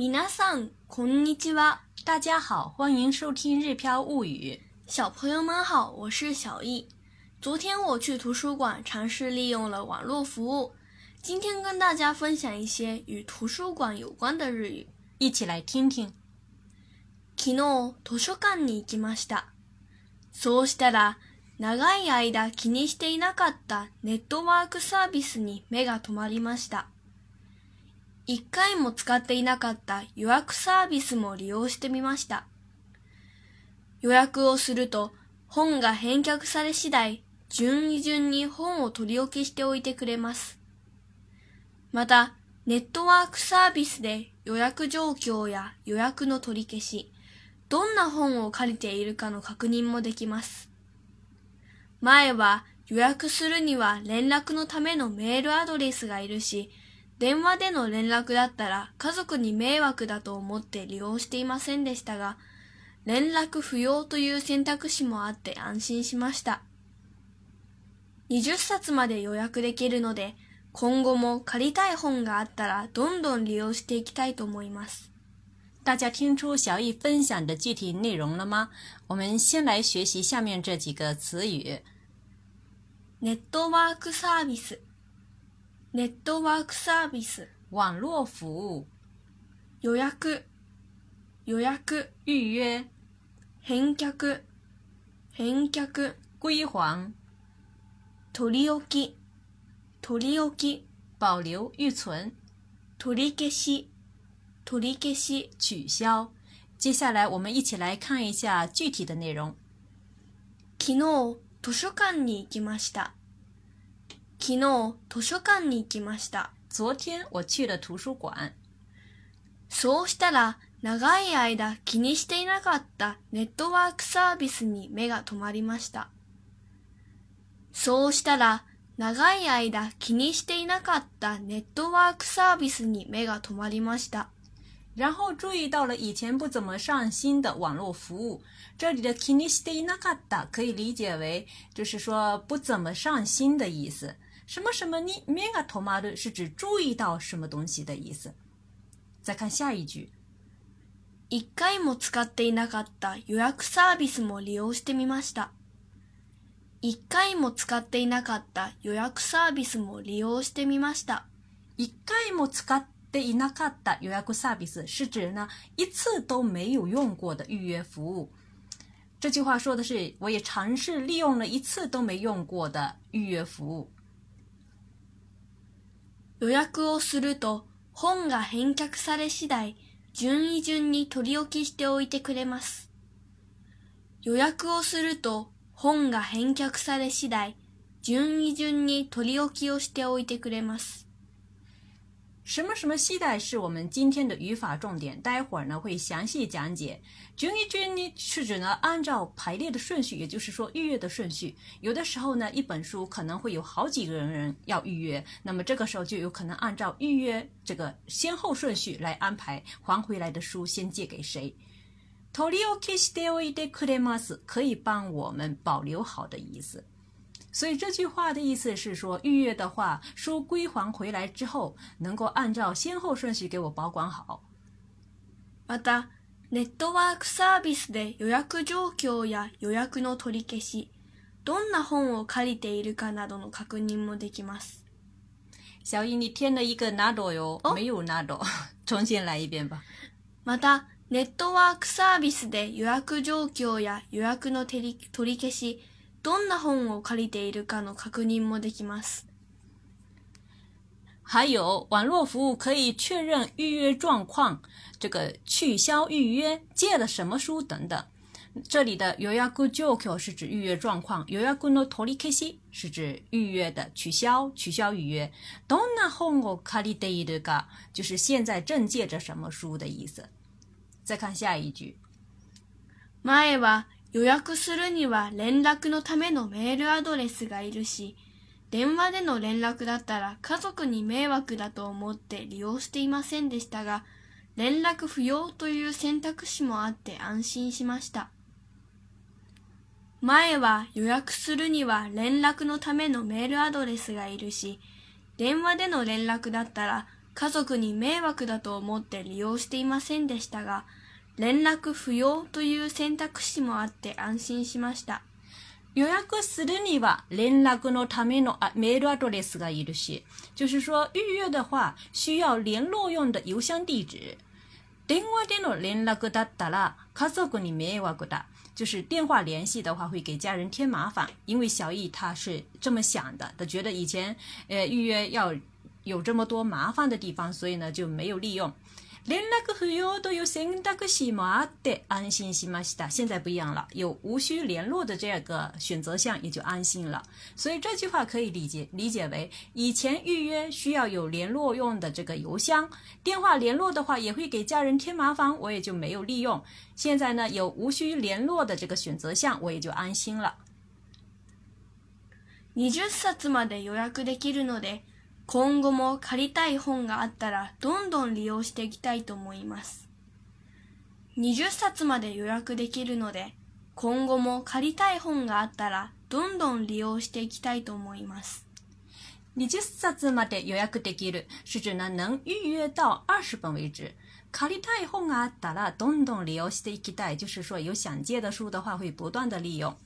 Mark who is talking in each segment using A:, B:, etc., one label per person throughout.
A: 米さん，こんにちは。
B: 大家好，欢迎收听《日飘物语》。
A: 小朋友们好，我是小易。昨天我去图书馆尝试利用了网络服务，今天跟大家分享一些与图书馆有关的日语，
B: 一起来听听。
A: 昨日図書館に行きました。そうしたら、長い間気にしていなかったネットワークサービスに目が止まりました。一回も使っていなかった予約サービスも利用してみました。予約をすると本が返却され次第、順位順に本を取り置きしておいてくれます。また、ネットワークサービスで予約状況や予約の取り消し、どんな本を借りているかの確認もできます。前は予約するには連絡のためのメールアドレスがいるし、電話での連絡だったら家族に迷惑だと思って利用していませんでしたが、連絡不要という選択肢もあって安心しました。20冊まで予約できるので、今後も借りたい本があったらどんどん利用していきたいと思います。
B: 大家听出小易分享的具体内容了吗？我们先来学习下面这几个词语。
A: ネットワークサービス。ネットワークサービス。
B: 网络服务、
A: 予約。予約。
B: 预约、
A: 返却。返却。
B: 归还、
A: 取り置き。取り置き。
B: 保留、预存、
A: 取り消し。取り消し。
B: 取消。接下来我们一起来看一下具体的内容。
A: 昨日、図書館に行きました。昨日、図書館に行きました。
B: 昨天我去了图書馆，
A: そうしたら、長い間気にしていなかったネットワークサービスに目が止まりました。そうしたら、長い間気にしていなかったネットワークサービスに目が止まりました。
B: 然后注意到了以前不怎么上心的网络服务。这里的 e 可以理解为就是说不怎么上心的意思。什么什么你 mega t o m a 是指注意到什么东西的意思。再看下一句，
A: 一回も使っていなかった予約サービスも利用してみました。一回も使っていなかった予約サービスも利用してみました。
B: 一回も使っていなかった予約サービス是指呢一次都没有用过的预约服务。这句话说的是我也尝试利用了一次都没用过的预约服务。
A: 予約をすると本が返却され次第、順位順に取り置きしておいてくれます。予約をすると本が返却され次第、順位順に取り置きをしておいてくれます。
B: 什么什么期待是我们今天的语法重点，待会儿呢会详细讲解。"juny juny" 是指呢按照排列的顺序，也就是说预约的顺序。有的时候呢一本书可能会有好几个人要预约，那么这个时候就有可能按照预约这个先后顺序来安排还回来的书先借给谁。"toliokisdeodekremas" 可以帮我们保留好的意思。所以这句话的意思是说，预约的话，书归还回来之后，能够按照先后顺序给我保管好。
A: また、ネットワークサービスで予約状況や予約の取り消し、どんな本を借りているかなどの確認もできます。
B: 小易，你添了一个 nado 没有 nado，重新来一遍吧。
A: また、ネットワークサービスで予約状況や予約の取り消し、どんな本を借りているかの確認もできます。
B: 还有网络服务可以确认预约状况，这个取消预约、借了什么书等等。这里的予約状況是指预约状况，予約の取り消し是指预约的取消、取消预约。どんな本を借りているか就是现在正借着什么书的意思。再看下一句，
A: 前は予約するには連絡のためのメールアドレスがいるし、電話での連絡だったら家族に迷惑だと思って利用していませんでしたが、連絡不要という選択肢もあって安心しました。前は予約するには連絡のためのメールアドレスがいるし、電話での連絡だったら家族に迷惑だと思って利用していませんでしたが、連絡不要という選択肢もあって安心しました。
B: 予約するには連絡のためのメールアドレスがいるし，就是说预约的话需要联络用的邮箱地址。電話での連絡だったら家族に迷惑だ。就是电话联系的话会给家人添麻烦，因为小易他是这么想的，他觉得以前呃预约要有这么多麻烦的地方，所以呢就没有利用。连那个好友都有谁？那个西马的安心西马西达，现在不一样了，有无需联络的这个选择项，也就安心了。所以这句话可以理解理解为：以前预约需要有联络用的这个邮箱、电话联络的话，也会给家人添麻烦，我也就没有利用。现在呢，有无需联络的这个选择项，我也就安心了。
A: 你这さつまで予約できる。ので。今後も借りたい本があったらどんどん利用していきたいと思います。20冊まで予約できるので、今後も借りたい本があったらどんどん利用していきたいと思います。
B: 20冊まで予約できる是指呢能预约到20本为止。借りたい本があったらどんどん利用していきたい，就是说有想借的书的话会不断的利用。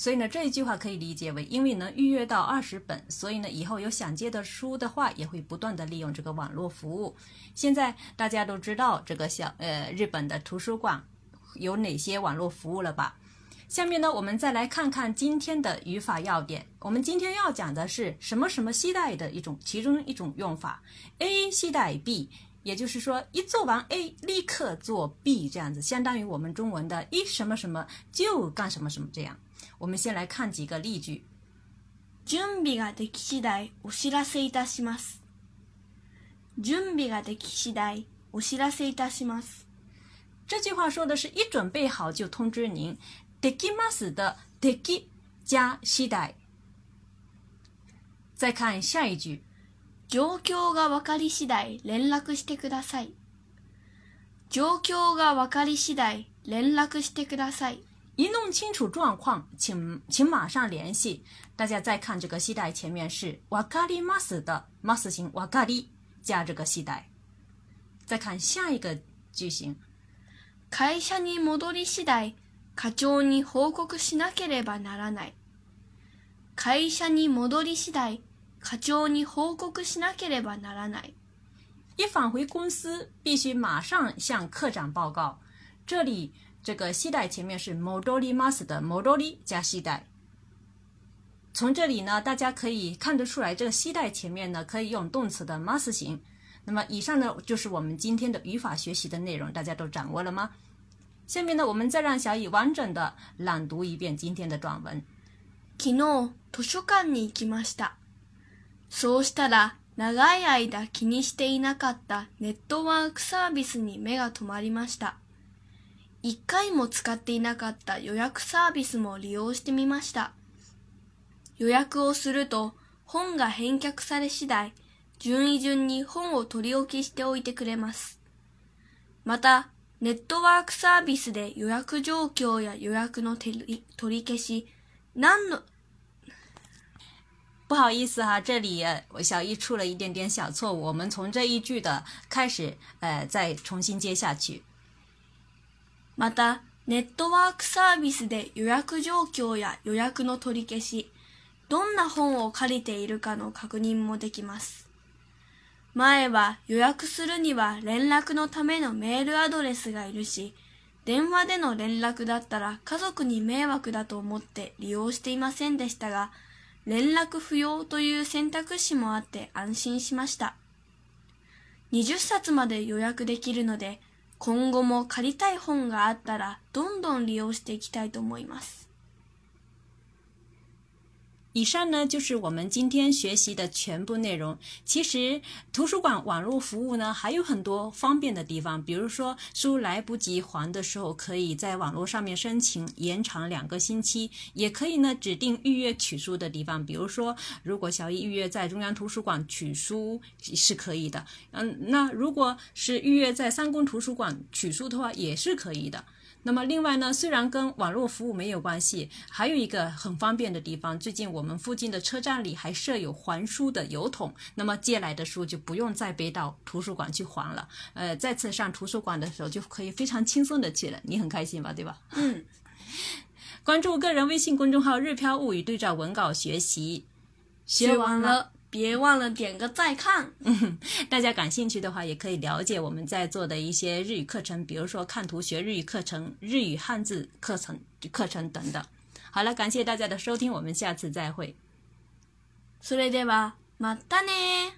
B: 所以呢，这一句话可以理解为，因为能预约到二十本，所以呢，以后有想借的书的话，也会不断的利用这个网络服务。现在大家都知道这个小呃日本的图书馆有哪些网络服务了吧？下面呢，我们再来看看今天的语法要点。我们今天要讲的是什么什么系带的一种其中一种用法，A 系带 B，也就是说一做完 A 立刻做 B 这样子，相当于我们中文的一什么什么就干什么什么这样。我们先来看几个例句。
A: 準備ができ次第お知らせいたします。準備ができ次第お知らせいたします。
B: 这句话说的是一准备好就通知您。できます的でき加次第。再看下一句。
A: 状況がわかり次第連絡してください。状況がわかり次第連絡してください。
B: 一弄清楚状况，请请马上联系。大家再看这个系带，前面是瓦卡里马斯的马斯型瓦卡里加这个系带。再看下一个句型，
A: 会社に戻り次第課長に報告しなければならない。会社に戻り次第課長に報告しなければならない。
B: 一返回公司，必须马上向科长报告。这里。这个系带前面是 m o d o l i mas 的 m o d o l i 加系带。从这里呢，大家可以看得出来，这个系带前面呢可以用动词的 mas 型。那么以上呢就是我们今天的语法学习的内容，大家都掌握了吗？下面呢，我们再让小雨完整的朗读一遍今天的短文。
A: 昨日図書館に行きました。そうしたら長い間気にしていなかったネットワークサービスに目が止まりました。一回も使っていなかった予約サービスも利用してみました。予約をすると本が返却され次第、順位順に本を取り置きしておいてくれます。また、ネットワークサービスで予約状況や予約の取り取り消し、何の、
B: 不好意思哈，这里小一出了一点点小错误，我们从这一句的开始，呃，再重新接下去。
A: また、ネットワークサービスで予約状況や予約の取り消し、どんな本を借りているかの確認もできます。前は予約するには連絡のためのメールアドレスがいるし、電話での連絡だったら家族に迷惑だと思って利用していませんでしたが、連絡不要という選択肢もあって安心しました。20冊まで予約できるので、今後も借りたい本があったらどんどん利用していきたいと思います。
B: 以上呢就是我们今天学习的全部内容。其实图书馆网络服务呢还有很多方便的地方，比如说书来不及还的时候，可以在网络上面申请延长两个星期，也可以呢指定预约取书的地方，比如说如果小易预约在中央图书馆取书是可以的。嗯，那如果是预约在三宫图书馆取书的话，也是可以的。那么另外呢，虽然跟网络服务没有关系，还有一个很方便的地方，最近我们附近的车站里还设有还书的邮筒，那么借来的书就不用再背到图书馆去还了。呃，再次上图书馆的时候就可以非常轻松的去了，你很开心吧，对吧？
A: 嗯，
B: 关注个人微信公众号“日飘物语”，对照文稿学习。
A: 学完了别忘了点个再看。
B: 大家感兴趣的话，也可以了解我们在座的一些日语课程，比如说看图学日语课程、日语汉字课程、课程等等。好了，感谢大家的收听，我们下次再会。
A: それではまたね。